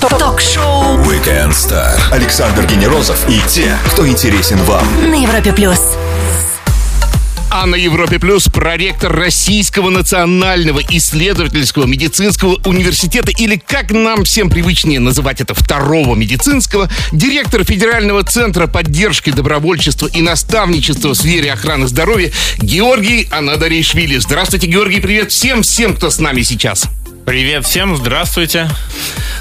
Ток-шоу Weekend Star. Александр Генерозов и те, кто интересен вам. на Европе плюс. А на Европе Плюс проректор Российского национального исследовательского медицинского университета, или как нам всем привычнее называть это, второго медицинского, директор Федерального центра поддержки добровольчества и наставничества в сфере охраны здоровья Георгий Анадаришвили. Здравствуйте, Георгий, привет всем-всем, кто с нами сейчас. Привет всем, здравствуйте.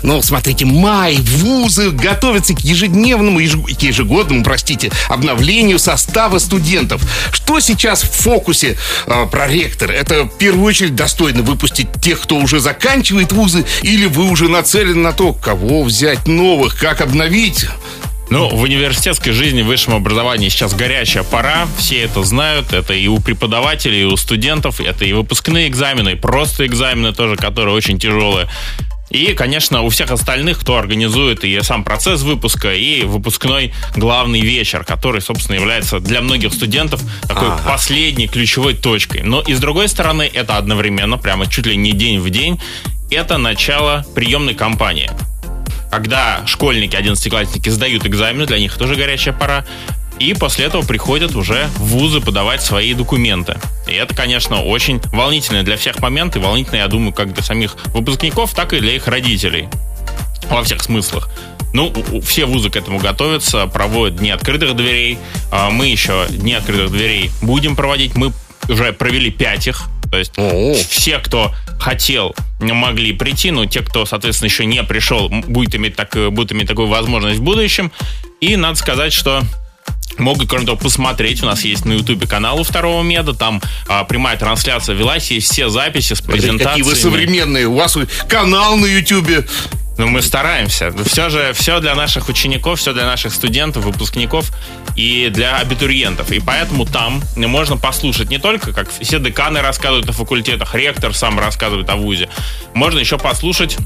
Ну, смотрите, май, вузы готовятся к ежедневному, еж- к ежегодному, простите, обновлению состава студентов. Что сейчас в фокусе э, проректор? Это в первую очередь достойно выпустить тех, кто уже заканчивает вузы, или вы уже нацелены на то, кого взять новых, как обновить? Ну, в университетской жизни, в высшем образовании сейчас горячая пора. Все это знают. Это и у преподавателей, и у студентов. Это и выпускные экзамены, и просто экзамены тоже, которые очень тяжелые. И, конечно, у всех остальных, кто организует и сам процесс выпуска, и выпускной главный вечер, который, собственно, является для многих студентов такой последней ключевой точкой. Но и с другой стороны, это одновременно, прямо чуть ли не день в день, это начало приемной кампании. Когда школьники, одиннадцатиклассники сдают экзамены, для них тоже горячая пора, и после этого приходят уже в вузы подавать свои документы. И это, конечно, очень волнительный для всех момент, и волнительный, я думаю, как для самих выпускников, так и для их родителей. Во всех смыслах. Ну, все вузы к этому готовятся, проводят дни открытых дверей. А Мы еще дни открытых дверей будем проводить. Мы уже провели пять их. То есть О. все, кто хотел, могли прийти, но те, кто, соответственно, еще не пришел, будет иметь, так, будут иметь такую возможность в будущем. И надо сказать, что Могут, кроме того, посмотреть. У нас есть на Ютубе канал у второго меда. Там а, прямая трансляция велась. Есть все записи с презентациями. Какие вы современные, у вас канал на Ютубе. Ну, мы стараемся. Все же, все для наших учеников, все для наших студентов, выпускников и для абитуриентов. И поэтому там можно послушать не только, как все деканы рассказывают о факультетах, ректор сам рассказывает о ВУЗе. Можно еще послушать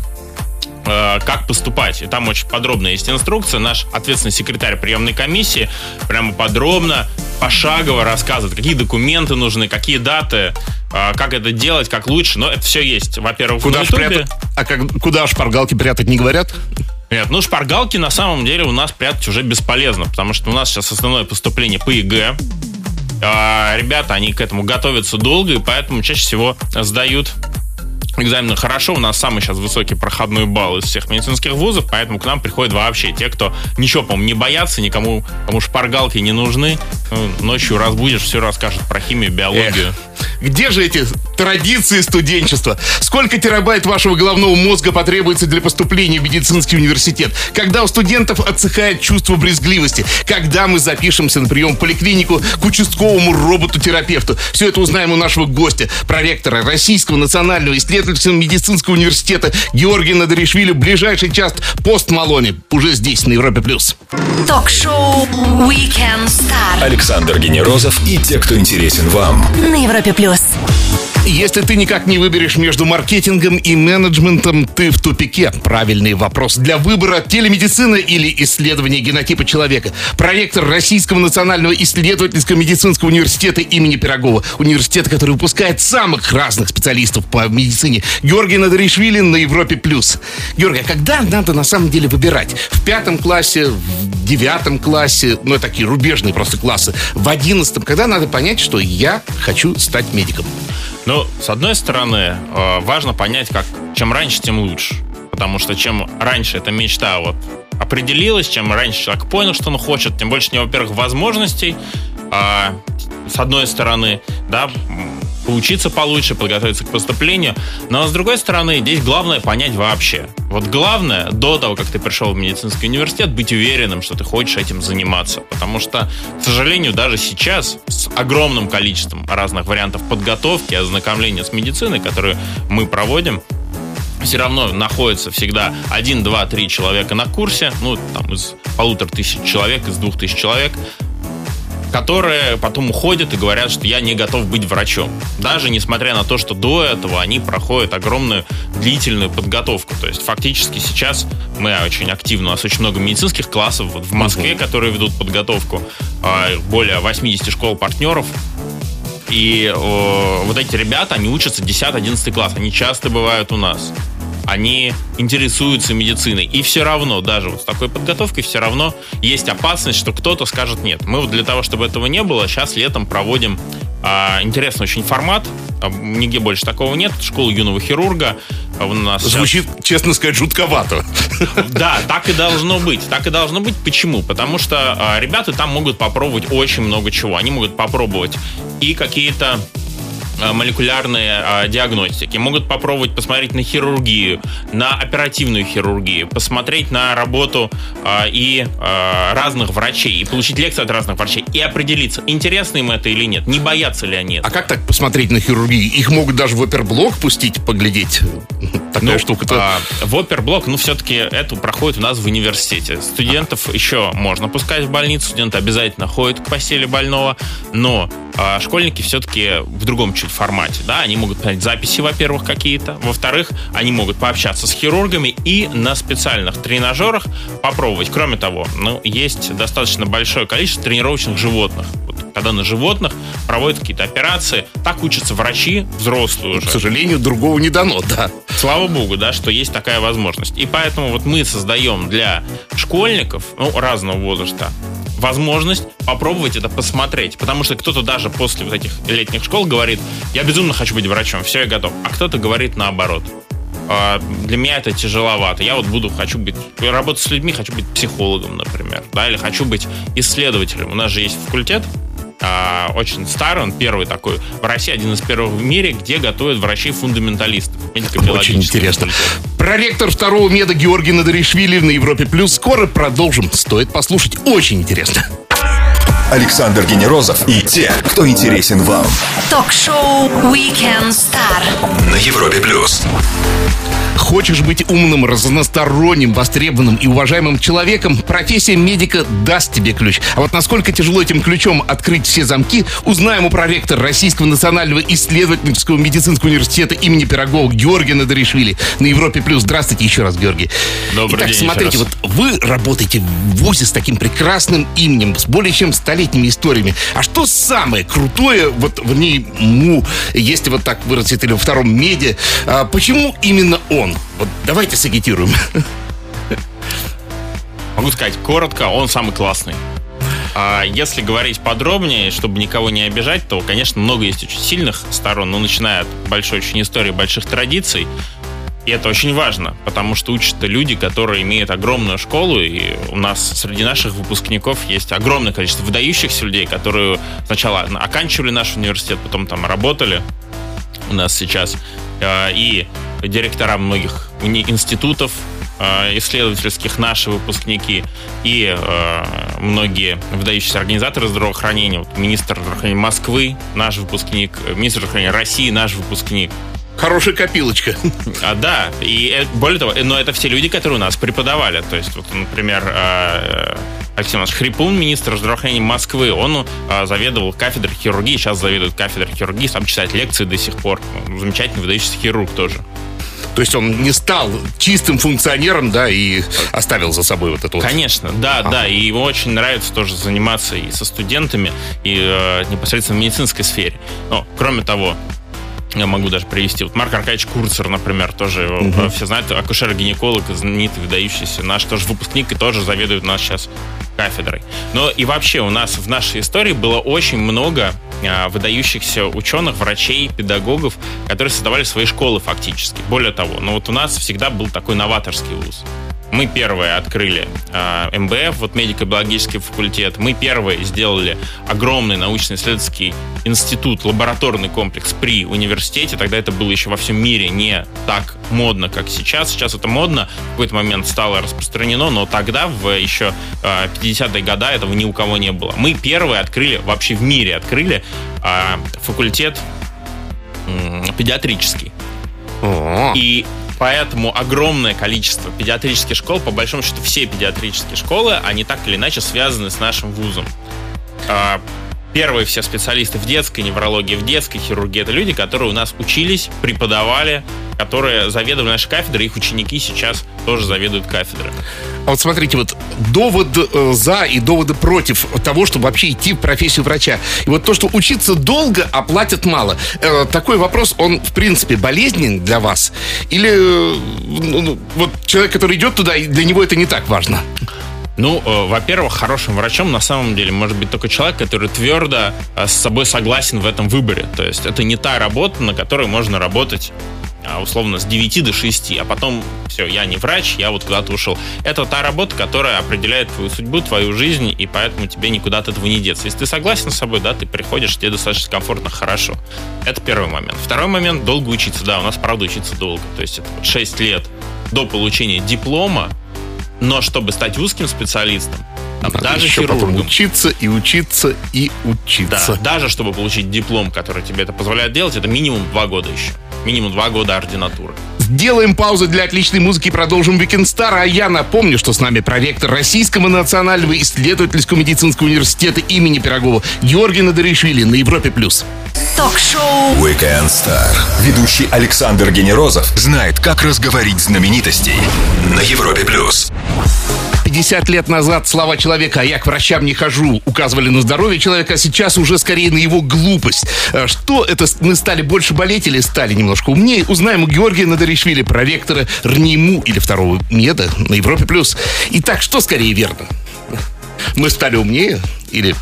как поступать. И там очень подробно есть инструкция. Наш ответственный секретарь приемной комиссии прямо подробно, пошагово рассказывает, какие документы нужны, какие даты, э, как это делать, как лучше. Но это все есть, во-первых, Куда на прятать? А как, куда шпаргалки прятать не говорят? Нет, ну шпаргалки на самом деле у нас прятать уже бесполезно, потому что у нас сейчас основное поступление по ЕГЭ. А, ребята, они к этому готовятся долго, и поэтому чаще всего сдают экзамены хорошо. У нас самый сейчас высокий проходной балл из всех медицинских вузов, поэтому к нам приходят вообще те, кто ничего, по-моему, не боятся, никому кому шпаргалки не нужны. Ну, Ночью разбудишь, все расскажут про химию, биологию. Где же эти традиции студенчества? Сколько терабайт вашего головного мозга потребуется для поступления в медицинский университет? Когда у студентов отсыхает чувство брезгливости? Когда мы запишемся на прием в поликлинику к участковому роботу-терапевту? Все это узнаем у нашего гостя, проректора Российского национального исследовательского медицинского университета Георгия Надаришвили в ближайший час пост Малоне. Уже здесь, на Европе+. плюс. Ток-шоу Weekend Star Александр Генерозов и те, кто интересен вам. на Европе плюс. Если ты никак не выберешь между маркетингом и менеджментом, ты в тупике. Правильный вопрос для выбора телемедицины или исследования генотипа человека. Проректор Российского национального исследовательского медицинского университета имени Пирогова. Университет, который выпускает самых разных специалистов по медицине. Георгий Надаришвили на Европе+. плюс. Георгий, а когда надо на самом деле выбирать? В пятом классе, в девятом классе, ну, такие рубежные просто классы, в одиннадцатом, когда надо понять, что я хочу стать медиком? Ну, с одной стороны, э, важно понять, как чем раньше, тем лучше. Потому что чем раньше эта мечта вот определилась, чем раньше человек понял, что он хочет, тем больше у него, во-первых, возможностей, а, с одной стороны, да, поучиться получше, подготовиться к поступлению. Но с другой стороны, здесь главное понять вообще. Вот главное, до того, как ты пришел в медицинский университет, быть уверенным, что ты хочешь этим заниматься. Потому что, к сожалению, даже сейчас с огромным количеством разных вариантов подготовки, ознакомления с медициной, которые мы проводим, все равно находится всегда один, два, три человека на курсе, ну, там, из полутора тысяч человек, из двух тысяч человек, которые потом уходят и говорят, что я не готов быть врачом. Даже несмотря на то, что до этого они проходят огромную длительную подготовку. То есть фактически сейчас мы очень активно, у нас очень много медицинских классов вот в Москве, которые ведут подготовку, а, более 80 школ партнеров. И э, вот эти ребята, они учатся 10-11 класс, они часто бывают у нас. Они интересуются медициной. И все равно, даже вот с такой подготовкой, все равно есть опасность, что кто-то скажет нет. Мы вот для того, чтобы этого не было, сейчас летом проводим а, интересный очень формат. Нигде больше такого нет. Школа юного хирурга. А, у нас Звучит, сейчас... честно сказать, жутковато. Да, так и должно быть. Так и должно быть. Почему? Потому что а, ребята там могут попробовать очень много чего. Они могут попробовать и какие-то Э, молекулярные э, диагностики, могут попробовать посмотреть на хирургию, на оперативную хирургию, посмотреть на работу э, и разных врачей, и получить лекции от разных врачей, и определиться, интересно им это или нет, не боятся ли они А как так посмотреть на хирургию? Их могут даже в оперблок пустить, поглядеть? Такая ну, штука-то. А, в оперблок, ну, все-таки это проходит у нас в университете. Студентов а. еще можно пускать в больницу, студенты обязательно ходят к постели больного, но а школьники все-таки в другом чуть формате. Да? Они могут понять записи, во-первых, какие-то. Во-вторых, они могут пообщаться с хирургами и на специальных тренажерах попробовать. Кроме того, ну, есть достаточно большое количество тренировочных животных. Вот, когда на животных проводят какие-то операции, так учатся врачи взрослые уже. К сожалению, другого не дано, да. Слава богу, да, что есть такая возможность. И поэтому вот мы создаем для школьников, ну, разного возраста, возможность попробовать это посмотреть. Потому что кто-то даже после вот этих летних школ говорит, я безумно хочу быть врачом, все, я готов. А кто-то говорит наоборот. «А, для меня это тяжеловато. Я вот буду, хочу быть, работать с людьми, хочу быть психологом, например, да, или хочу быть исследователем. У нас же есть факультет, а, очень старый, он первый такой в России, один из первых в мире, где готовят врачей-фундаменталистов. Очень интересно. Проректор второго меда Георгий Надаришвили на Европе Плюс. Скоро продолжим. Стоит послушать. Очень интересно. Александр Генерозов и те, кто интересен вам. Ток-шоу Weekend Star на Европе Плюс. Хочешь быть умным, разносторонним, востребованным и уважаемым человеком, профессия медика даст тебе ключ. А вот насколько тяжело этим ключом открыть все замки, узнаем у проректора Российского национального исследовательского медицинского университета имени Пирогова Георгия Надаришвили на Европе+. плюс. Здравствуйте еще раз, Георгий. Добрый Итак, день смотрите, вот вы работаете в ВУЗе с таким прекрасным именем, с более чем столетними историями. А что самое крутое вот в нему, если вот так выразить, или во втором меди, а почему именно он? Вот давайте сагитируем. Могу сказать коротко, он самый классный. А если говорить подробнее, чтобы никого не обижать, то, конечно, много есть очень сильных сторон, но начиная от большой очень истории, больших традиций. И это очень важно, потому что учат люди, которые имеют огромную школу, и у нас среди наших выпускников есть огромное количество выдающихся людей, которые сначала оканчивали наш университет, потом там работали у нас сейчас. А, и директора многих институтов э, исследовательских, наши выпускники и э, многие выдающиеся организаторы здравоохранения. Вот министр здравоохранения Москвы, наш выпускник, министр здравоохранения России, наш выпускник. Хорошая копилочка. А, да, и э, более того, но это все люди, которые у нас преподавали. То есть, вот, например, Алексей Иванович Хрипун, министр здравоохранения Москвы, он заведовал кафедрой хирургии, сейчас заведует кафедрой хирургии, сам читает лекции до сих пор. Замечательный выдающийся хирург тоже. То есть он не стал чистым функционером, да, и оставил за собой вот эту Конечно, да, ага. да. И ему очень нравится тоже заниматься и со студентами, и э, непосредственно в медицинской сфере. Но, кроме того, я могу даже привести. Вот Марк Аркадьевич Курцер, например, тоже угу. все знают, акушер-гинеколог, знаменитый, выдающийся, наш тоже выпускник и тоже заведует у нас сейчас кафедрой. Но и вообще у нас в нашей истории было очень много а, выдающихся ученых, врачей, педагогов, которые создавали свои школы фактически. Более того, ну вот у нас всегда был такой новаторский вуз. Мы первые открыли э, МБФ, вот медико-биологический факультет. Мы первые сделали огромный научно-исследовательский институт, лабораторный комплекс при университете. Тогда это было еще во всем мире не так модно, как сейчас. Сейчас это модно, в какой-то момент стало распространено, но тогда, в еще э, 50-е годы, этого ни у кого не было. Мы первые открыли, вообще в мире открыли э, факультет э, педиатрический. И Поэтому огромное количество педиатрических школ, по большому счету все педиатрические школы, они так или иначе связаны с нашим вузом. А, первые все специалисты в детской неврологии, в детской хирургии, это люди, которые у нас учились, преподавали, которые заведовали нашей кафедрой, их ученики сейчас тоже заведуют кафедрой. А вот смотрите, вот довод э, за и доводы против того, чтобы вообще идти в профессию врача. И вот то, что учиться долго, а платят мало. Э, такой вопрос, он в принципе болезнен для вас? Или э, ну, ну, вот человек, который идет туда, для него это не так важно? Ну, во-первых, хорошим врачом на самом деле может быть только человек, который твердо с собой согласен в этом выборе. То есть это не та работа, на которой можно работать условно с 9 до 6, а потом все, я не врач, я вот куда-то ушел. Это та работа, которая определяет твою судьбу, твою жизнь, и поэтому тебе никуда от этого не деться. Если ты согласен с собой, да, ты приходишь, тебе достаточно комфортно, хорошо. Это первый момент. Второй момент, долго учиться. Да, у нас, правда, учиться долго. То есть это вот 6 лет до получения диплома, но чтобы стать узким специалистом, там, Надо даже еще хирургом, потом учиться и учиться и учиться. да, даже чтобы получить диплом, который тебе это позволяет делать, это минимум два года еще. Минимум два года ординатуры. Сделаем паузу для отличной музыки и продолжим Weekend Star. А я напомню, что с нами проректор Российского национального исследовательского медицинского университета имени Пирогова Георгий Надаришвили на Европе+. плюс. Ток-шоу Weekend Star. Ведущий Александр Генерозов знает, как разговорить знаменитостей на Европе плюс. 50 лет назад слова человека «а я к врачам не хожу» указывали на здоровье человека, а сейчас уже скорее на его глупость. Э, Что это, мы стали больше болеть или стали немножко умнее? Узнаем у Георгия Надаришвили, проректора РНИМУ или второго МЕДа на Европе+. плюс. Итак, что скорее верно? Мы стали умнее или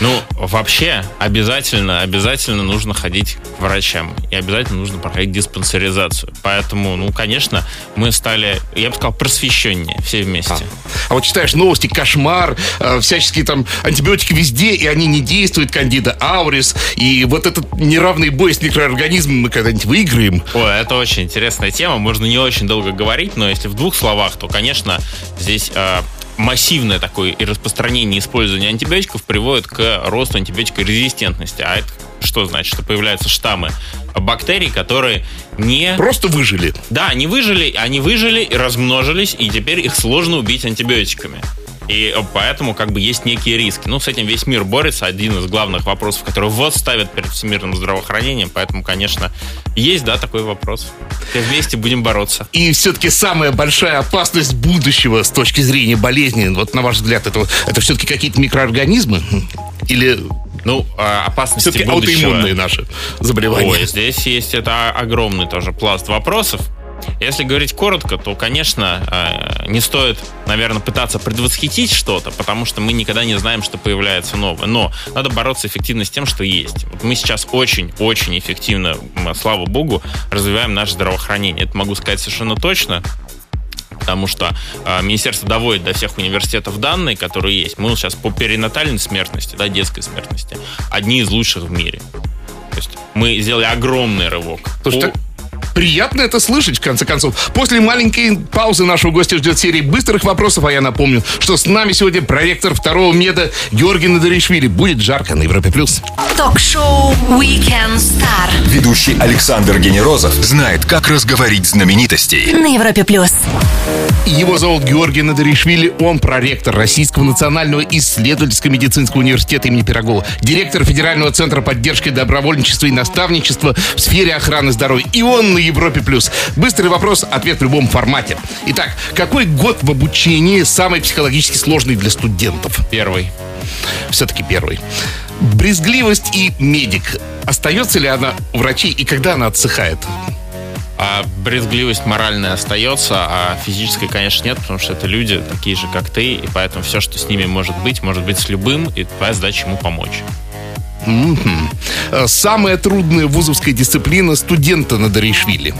Ну, вообще, обязательно, обязательно нужно ходить к врачам. И обязательно нужно проходить диспансеризацию. Поэтому, ну, конечно, мы стали, я бы сказал, просвещеннее все вместе. А вот читаешь новости, кошмар, э, всяческие там антибиотики везде, и они не действуют, кандида аурис, и вот этот неравный бой с микроорганизмом мы когда-нибудь выиграем. Ой, это очень интересная тема. Можно не очень долго говорить, но если в двух словах, то, конечно, здесь э, массивное такое и распространение использования антибиотиков приводит к росту антибиотикорезистентности. А это что значит? Что появляются штаммы бактерий, которые не... Просто выжили. Да, они выжили, они выжили, и размножились, и теперь их сложно убить антибиотиками. И поэтому как бы есть некие риски. Ну, с этим весь мир борется. Один из главных вопросов, который вот ставят перед всемирным здравоохранением. Поэтому, конечно, есть, да, такой вопрос. Все вместе будем бороться. И все-таки самая большая опасность будущего с точки зрения болезни, вот на ваш взгляд, это, это все-таки какие-то микроорганизмы? Или Ну, а, опасности все-таки будущего... аутоиммунные наши заболевания? Ой, здесь есть это огромный тоже пласт вопросов. Если говорить коротко, то, конечно, э, не стоит, наверное, пытаться предвосхитить что-то, потому что мы никогда не знаем, что появляется новое. Но надо бороться эффективно с тем, что есть. Вот мы сейчас очень-очень эффективно, слава богу, развиваем наше здравоохранение. Это могу сказать совершенно точно потому что э, министерство доводит до всех университетов данные, которые есть. Мы сейчас по перинатальной смертности, да, детской смертности, одни из лучших в мире. То есть мы сделали огромный рывок. Слушай, По- так приятно это слышать, в конце концов. После маленькой паузы нашего гостя ждет серия быстрых вопросов, а я напомню, что с нами сегодня проректор второго меда Георгий Надаришвили. Будет жарко на Европе+. плюс. Ток-шоу Weekend Star Ведущий Александр Генерозов знает, как разговорить знаменитостей. на Европе плюс. Его зовут Георгий Надаришвили. Он проректор Российского национального исследовательского медицинского университета имени Пирогова, директор Федерального центра поддержки добровольничества и наставничества в сфере охраны здоровья. И он на Европе+. плюс. Быстрый вопрос, ответ в любом формате. Итак, какой год в обучении самый психологически сложный для студентов? Первый. Все-таки первый. Брезгливость и медик. Остается ли она у врачей и когда она отсыхает? А брезгливость моральная остается, а физической, конечно, нет, потому что это люди такие же, как ты, и поэтому все, что с ними может быть, может быть с любым, и твоя задача ему помочь. Э, Самая трудная вузовская дисциплина студента на Даришвили.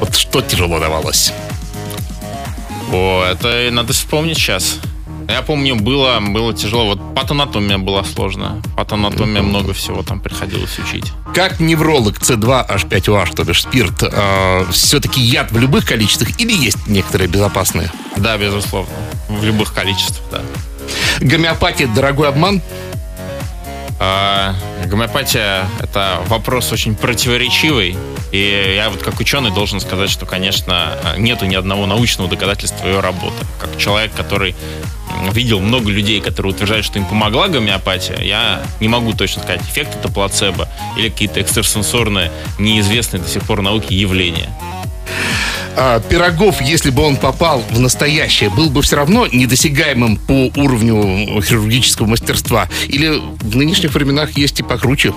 Вот что тяжело давалось? О, это надо вспомнить сейчас. Я помню, было, было тяжело. Вот патанатомия была сложная. Патанатомия много всего там приходилось учить. Как невролог С2H5OH, то бишь спирт, все-таки яд в любых количествах или есть некоторые безопасные? Да, безусловно. В любых количествах, да. Гомеопатия – дорогой обман? А, гомеопатия – это вопрос очень противоречивый. И я вот как ученый должен сказать, что, конечно, нету ни одного научного доказательства ее работы. Как человек, который видел много людей, которые утверждают, что им помогла гомеопатия, я не могу точно сказать, эффект это плацебо или какие-то экстрасенсорные, неизвестные до сих пор науке явления. а, Пирогов, если бы он попал в настоящее, был бы все равно недосягаемым по уровню хирургического мастерства? Или в нынешних временах есть и покруче?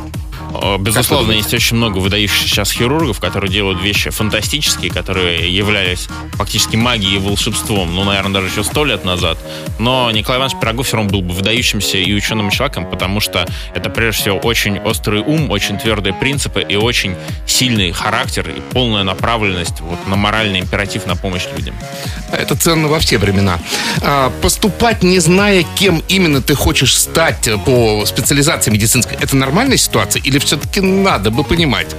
Безусловно, есть очень много выдающихся сейчас хирургов, которые делают вещи фантастические, которые являлись фактически магией и волшебством, ну, наверное, даже еще сто лет назад. Но Николай Иванович Пирогов все равно был бы выдающимся и ученым человеком, потому что это, прежде всего, очень острый ум, очень твердые принципы и очень сильный характер и полная направленность вот, на моральный императив на помощь людям. Это ценно во все времена. А, поступать, не зная, кем именно ты хочешь стать по специализации медицинской, это нормальная ситуация или все-таки надо бы понимать?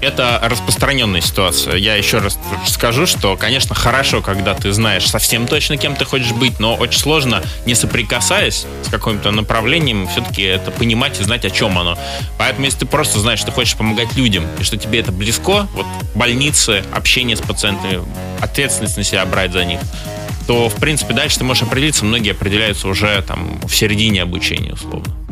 Это распространенная ситуация. Я еще раз скажу, что, конечно, хорошо, когда ты знаешь совсем точно, кем ты хочешь быть, но очень сложно, не соприкасаясь с каким-то направлением, все-таки это понимать и знать, о чем оно. Поэтому, если ты просто знаешь, что ты хочешь помогать людям, и что тебе это близко, вот больницы, общение с пациентами, ответственность на себя брать за них, то, в принципе, дальше ты можешь определиться. Многие определяются уже там в середине обучения, условно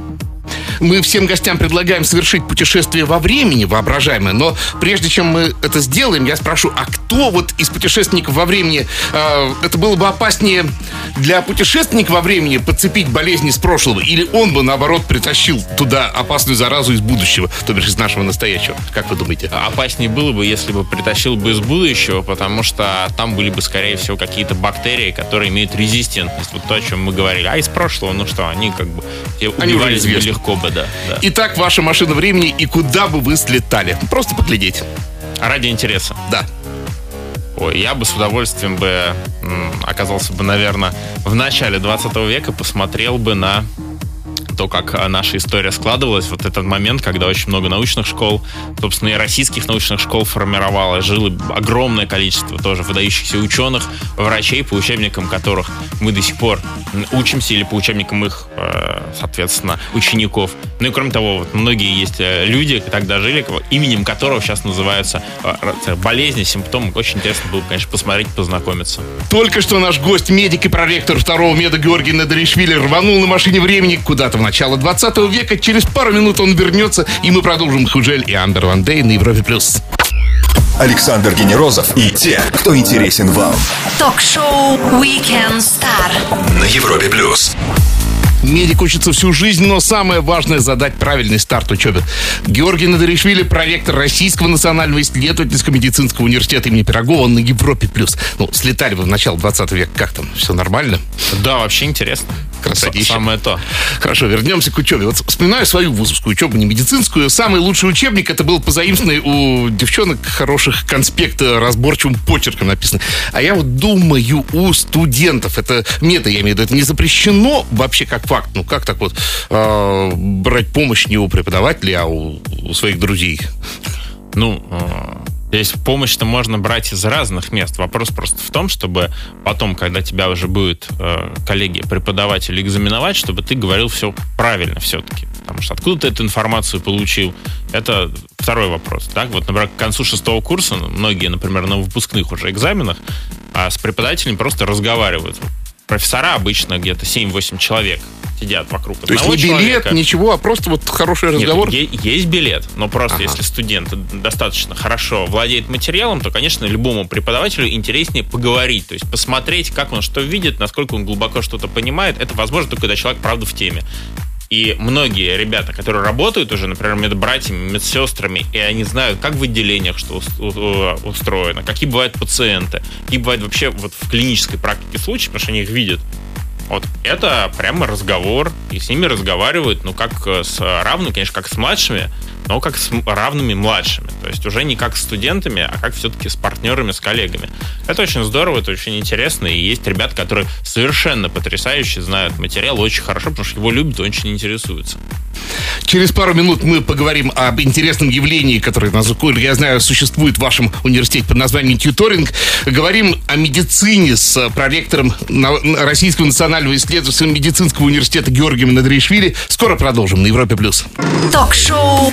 мы всем гостям предлагаем совершить путешествие во времени воображаемое, но прежде чем мы это сделаем, я спрошу, а кто вот из путешественников во времени, э, это было бы опаснее для путешественника во времени подцепить болезни из прошлого, или он бы, наоборот, притащил туда опасную заразу из будущего, то бишь из нашего настоящего? Как вы думаете? Опаснее было бы, если бы притащил бы из будущего, потому что там были бы, скорее всего, какие-то бактерии, которые имеют резистентность. Вот то, о чем мы говорили. А из прошлого, ну что, они как бы они убивались бы легко бы, да, да. Итак, ваша машина времени и куда бы вы слетали? Просто поглядеть. Ради интереса. Да. Ой, я бы с удовольствием бы оказался бы, наверное, в начале 20 века, посмотрел бы на то, как а, наша история складывалась, вот этот момент, когда очень много научных школ, собственно, и российских научных школ формировалось, жило огромное количество тоже выдающихся ученых, врачей, по учебникам которых мы до сих пор учимся, или по учебникам их, э, соответственно, учеников. Ну и кроме того, вот многие есть э, люди, тогда жили, именем которого сейчас называются э, болезни, симптомы. Очень интересно было, конечно, посмотреть, познакомиться. Только что наш гость, медик и проректор второго меда Георгий Надаришвили рванул на машине времени куда-то начала 20 века. Через пару минут он вернется, и мы продолжим Хужель и Амбер Ван Дей на Европе+. плюс. Александр Генерозов и те, кто интересен вам. Ток-шоу Weekend Star на Европе+. плюс. Медик учится всю жизнь, но самое важное задать правильный старт учебе. Георгий Надаришвили, проректор Российского национального исследовательского медицинского университета имени Пирогова, на Европе плюс. Ну, слетали вы в начало 20 века, как там? Все нормально? Да, вообще интересно. Красотища. Самое то. Хорошо, вернемся к учебе. Вот вспоминаю свою вузовскую учебу, не медицинскую. Самый лучший учебник это был позаимствованный у девчонок хороших конспект разборчивым почерком написан. А я вот думаю, у студентов, это мне-то, я имею в виду, это не запрещено вообще как факт. Ну, как так вот э, брать помощь не у преподавателя, а у, у своих друзей? Ну, Здесь помощь-то можно брать из разных мест. Вопрос просто в том, чтобы потом, когда тебя уже будет э, коллеги, преподаватели экзаменовать, чтобы ты говорил все правильно все-таки. Потому что откуда ты эту информацию получил, это второй вопрос. Так? Вот, например, к концу шестого курса многие, например, на выпускных уже экзаменах а с преподавателем просто разговаривают. Профессора обычно где-то 7-8 человек сидят вокруг То есть не билет, человека. ничего, а просто вот хороший разговор? Нет, есть билет, но просто ага. если студент достаточно хорошо владеет материалом, то, конечно, любому преподавателю интереснее поговорить, то есть посмотреть, как он что видит, насколько он глубоко что-то понимает. Это возможно только когда человек, правда, в теме. И многие ребята, которые работают уже, например, медбратьями, медсестрами, и они знают, как в отделениях что устроено, какие бывают пациенты, какие бывают вообще вот в клинической практике случаи, потому что они их видят. Вот это прямо разговор, и с ними разговаривают, ну, как с равными, конечно, как с младшими, но как с равными младшими. То есть уже не как с студентами, а как все-таки с партнерами, с коллегами. Это очень здорово, это очень интересно, и есть ребята, которые совершенно потрясающе знают материал очень хорошо, потому что его любят и очень интересуются. Через пару минут мы поговорим об интересном явлении, которое, насколько я знаю, существует в вашем университете под названием тьюторинг. Говорим о медицине с проректором Российского национального исследовательского медицинского университета Георгием Надришвили. Скоро продолжим на Европе+. плюс. Ток-шоу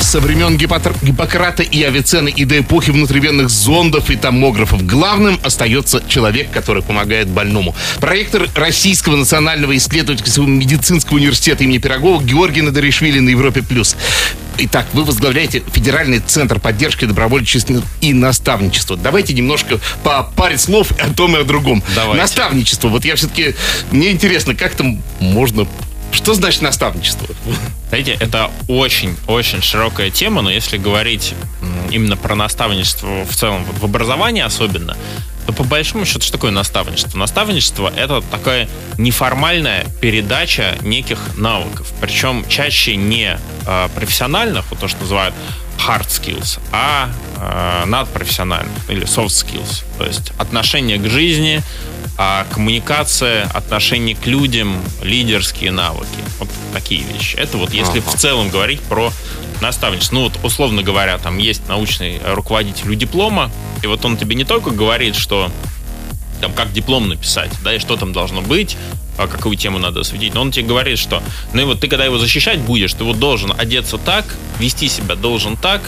Со времен Гиппотр- Гиппократа и Авиценны и до эпохи внутривенных зондов и томографов главным остается человек, который помогает больному. Проректор Российского национального исследовательского медицинского университета имени Пирогова Георгий Надаришвили на Европе+. плюс. Итак, вы возглавляете Федеральный центр поддержки добровольчества и наставничества. Давайте немножко по паре слов о том и о другом. Давайте. Наставничество. Вот я все-таки... Мне интересно, как там можно... Что значит наставничество? Знаете, это очень-очень широкая тема, но если говорить именно про наставничество в целом, в образовании особенно, то по большому счету, что такое наставничество? Наставничество — это такая неформальная передача неких навыков, причем чаще не э, профессиональных, вот то, что называют hard skills, а э, надпрофессиональных или soft skills, то есть отношение к жизни, а коммуникация, отношение к людям, лидерские навыки. Вот такие вещи. Это вот если Ага. в целом говорить про наставничество. Ну вот, условно говоря, там есть научный руководитель у диплома, и вот он тебе не только говорит, что там, как диплом написать, да, и что там должно быть, а какую тему надо осветить. Но он тебе говорит, что, ну и вот ты, когда его защищать будешь, ты вот должен одеться так, вести себя должен так,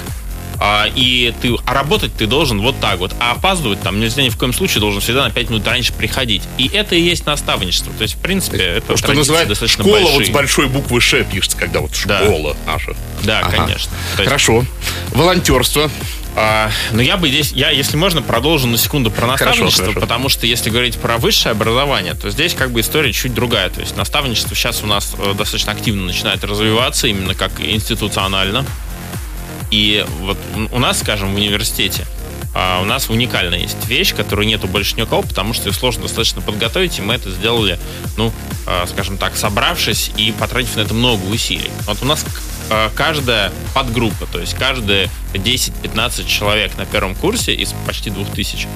а, и ты, а работать ты должен вот так вот. А опаздывать там нельзя ни в коем случае, должен всегда на 5 минут раньше приходить. И это и есть наставничество. То есть, в принципе, это То, что называют достаточно школа вот большие. с большой буквы Ш пишется, когда вот Да. школа наша. Да, Ага. конечно. То есть, Хорошо. Волонтерство. А, но я бы здесь, я, если можно, продолжу на секунду про Хорошо, наставничество, хорошо. потому что если говорить про высшее образование, то здесь как бы история чуть другая. То есть наставничество сейчас у нас э, достаточно активно начинает развиваться, именно как институционально. И вот у- нас, скажем, в университете а, у нас уникальная есть вещь, которую нету больше ни у кого, потому что ее сложно достаточно подготовить, и мы это сделали, ну, а, скажем так, собравшись и потратив на это много усилий. Вот у нас а, каждая подгруппа, то есть каждые 10-15 человек на первом курсе из почти 2000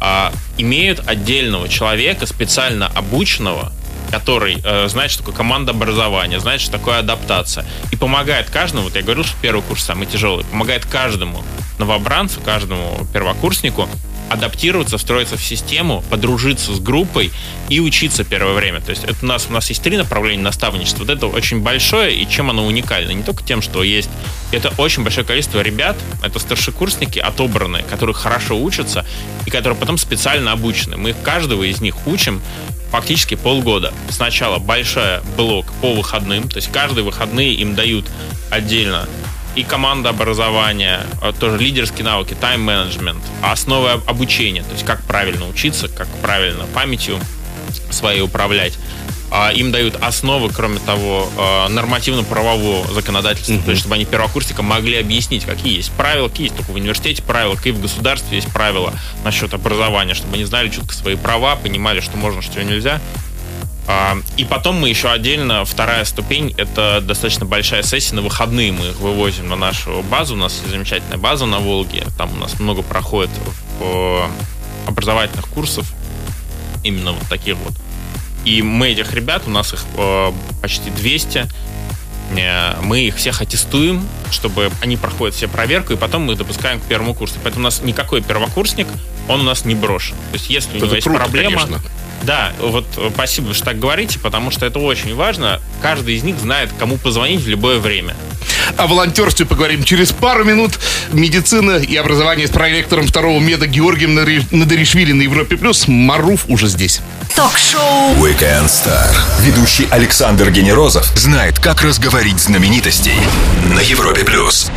а, имеют отдельного человека, специально обученного, который э, знает, что такое команда образования, знает, что такое адаптация. И помогает каждому, вот я говорил, что первый курс самый тяжелый, помогает каждому новобранцу, каждому первокурснику адаптироваться, встроиться в систему, подружиться с группой и учиться первое время. То есть это у нас, у нас есть три направления наставничества. Вот это очень большое, и чем оно уникально? Не только тем, что есть... Это очень большое количество ребят, это старшекурсники отобранные, которые хорошо учатся и которые потом специально обучены. Мы каждого из них учим фактически полгода. Сначала большой блок по выходным, то есть каждые выходные им дают отдельно и команда образования, а, тоже лидерские навыки, тайм-менеджмент, основы об- обучения, то есть как правильно учиться, как правильно памятью своей управлять. А, Им дают основы, кроме того, а, нормативно-правового законодательства, то есть чтобы они первокурсникам могли объяснить, какие есть правила, какие есть только в университете правила, какие в государстве есть правила насчет образования, чтобы они знали четко свои права, понимали, что можно, что нельзя. А, И потом мы еще отдельно, вторая ступень, это достаточно большая сессия на выходные. Мы их вывозим на нашу базу. У нас есть замечательная база на Волге. Там у нас много проходит образовательных курсов. Именно вот таких вот. И мы этих ребят, у нас их э, почти 200, э, мы их всех аттестуем, чтобы они проходят все проверку, и потом мы их допускаем к первому курсу. Поэтому у нас никакой первокурсник, он у нас не брошен. То есть если у него есть круто, проблема... конечно. Да, вот э, спасибо, что так говорите, потому что это очень важно. Каждый из них знает, кому позвонить в любое время. О волонтерстве поговорим через пару минут. Медицина и образование с проректором второго меда Георгием Надаришвили на Европе+. плюс. Маруф уже здесь. Ток-шоу Weekend Star. Ведущий Александр Генерозов знает, как разговорить знаменитостей на Европе плюс.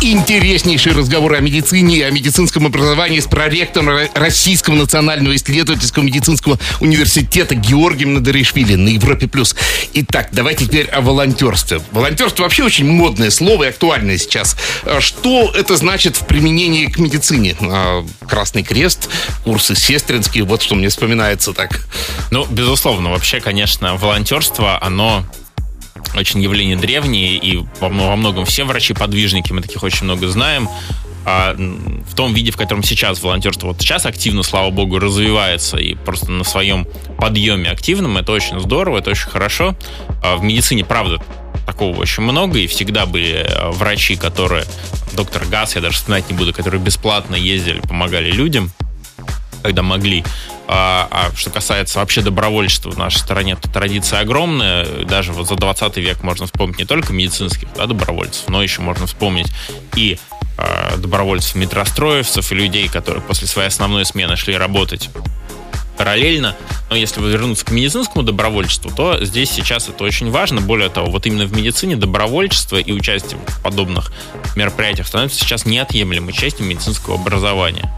Интереснейшие разговоры о медицине и о медицинском образовании с проректором Ро- Российского национального исследовательского медицинского университета Георгием Надаришвили на Европе+. плюс. Итак, давайте теперь о волонтерстве. Волонтерство вообще очень модное слово и актуальное сейчас. А Что это значит в применении к медицине? А, Красный крест, курсы сестринские, вот что мне вспоминается так. Ну, безусловно, вообще, конечно, волонтерство, оно очень явление древнее, и во мно- во многом все врачи-подвижники, мы таких очень много знаем. А, в том виде, в котором сейчас волонтерство вот сейчас активно, слава богу, развивается и просто на своем подъеме активном, это очень здорово, это очень хорошо. А в медицине, правда, такого очень много, и всегда были э, врачи, которые, доктор Гас, я даже вспоминать не буду, которые бесплатно ездили, помогали людям, когда могли. А, а что касается вообще добровольчества в нашей стране, то традиция огромная. Даже вот за 20 век можно вспомнить не только медицинских да, добровольцев, но еще можно вспомнить и э, добровольцев метростроевцев, и людей, которые после своей основной смены шли работать параллельно. Но если вернуться к медицинскому добровольчеству, то здесь сейчас это очень важно. Более того, вот именно в медицине добровольчество и участие в подобных мероприятиях становится сейчас неотъемлемой частью медицинского образования.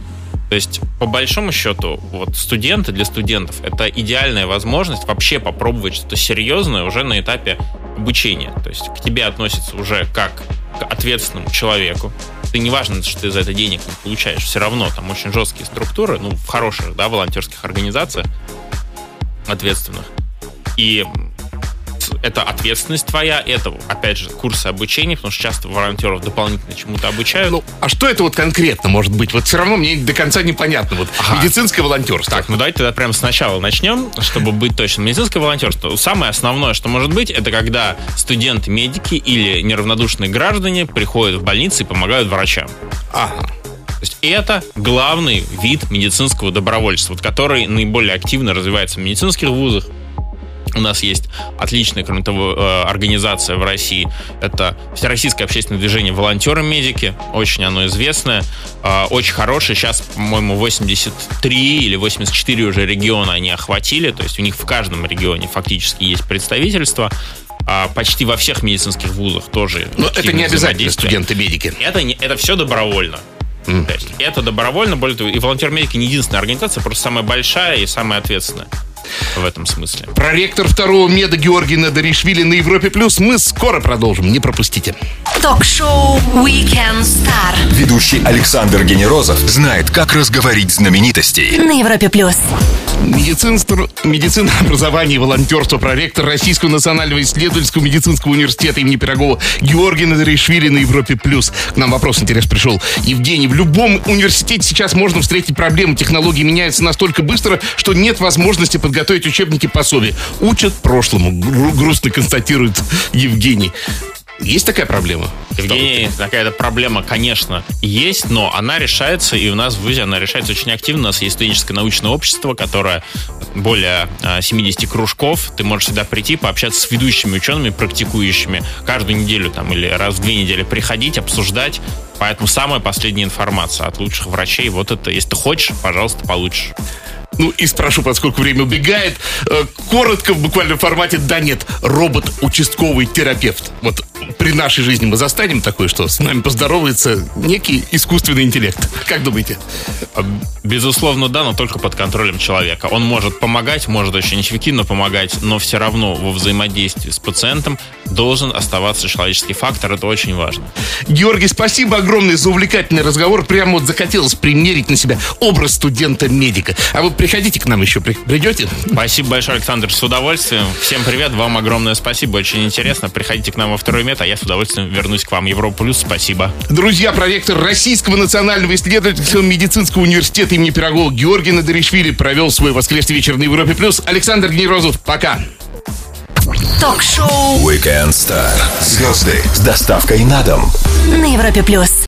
То есть, по большому счету, вот студенты для студентов это идеальная возможность вообще попробовать что-то серьезное уже на этапе обучения. То есть к тебе относятся уже как к ответственному человеку. Ты не важно, что ты за это денег не получаешь, все равно там очень жесткие структуры, ну, в хороших, да, волонтерских организациях ответственных. И это ответственность твоя, это, опять же, курсы обучения, потому что часто волонтеров дополнительно чему-то обучают. Ну, а что это вот конкретно может быть? Вот все равно мне до конца непонятно. Вот ага. медицинское волонтерство. Так, ну давайте тогда прямо сначала начнем, чтобы быть точным. Медицинское волонтерство. Самое основное, что может быть, это когда студенты, медики или неравнодушные граждане приходят в больницы и помогают врачам. Ага. То есть это главный вид медицинского добровольства, который наиболее активно развивается в медицинских вузах, у нас есть отличная, кроме того, э, организация в России. Это Всероссийское общественное движение «Волонтеры-медики». Очень оно известное. Э, очень хорошее. Сейчас, по-моему, 83 или 84 уже региона они охватили. То есть у них в каждом регионе фактически есть представительство а почти во всех медицинских вузах тоже. Но это не обязательно студенты-медики. Это, не, это все добровольно. Mm. То есть это добровольно, более того, и волонтер-медики не единственная организация, просто самая большая и самая ответственная в этом смысле. Проректор второго меда Георгий Надаришвили на Европе Плюс. Мы скоро продолжим, не пропустите. Ток-шоу Weekend Star. Ведущий Александр Генерозов знает, как разговорить знаменитостей. На Европе Плюс. Медицинство, медицина, образование и волонтерство. Проректор Российского национального исследовательского медицинского университета имени Пирогова Георгий Надаришвили на Европе Плюс. К нам вопрос интерес пришел. Евгений, в любом университете сейчас можно встретить проблему. Технологии меняются настолько быстро, что нет возможности подготовить учебники пособия. Учат прошлому, грустно констатирует Евгений. Есть такая проблема? Евгений, такая проблема, конечно, есть, но она решается, и у нас в ВУЗе она решается очень активно. У нас есть студенческое научное общество, которое более 70 а, кружков. Ты можешь сюда прийти, пообщаться с ведущими учеными, практикующими, каждую неделю там или раз в две недели приходить, обсуждать. Поэтому самая последняя информация от лучших врачей, вот это, если ты хочешь, пожалуйста, получишь. Ну и спрошу, поскольку время убегает, э, коротко, в буквальном формате, да нет, робот-участковый терапевт. Вот при нашей жизни мы застанем такое, что с нами поздоровается некий искусственный интеллект. Как думаете? Безусловно, да, но только под контролем человека. Он может помогать, может очень эффективно помогать, но все равно во взаимодействии с пациентом должен оставаться человеческий фактор. Это очень важно. Георгий, спасибо огромное за увлекательный разговор. Прямо вот захотелось примерить на себя образ студента-медика. А вы приходите к нам еще, придете? Спасибо большое, Александр, с удовольствием. Всем привет, вам огромное спасибо, очень интересно. Приходите к нам во второй мет, а я с удовольствием вернусь к вам. Европа Плюс, спасибо. Друзья, проректор Российского национального исследовательского медицинского университета имени Пирогова Георгий Надаришвили провел свой воскресный вечер на Европе Плюс. Александр Гнерозов, пока. Ток-шоу Weekend Star. Звезды с доставкой на дом. На Европе Плюс.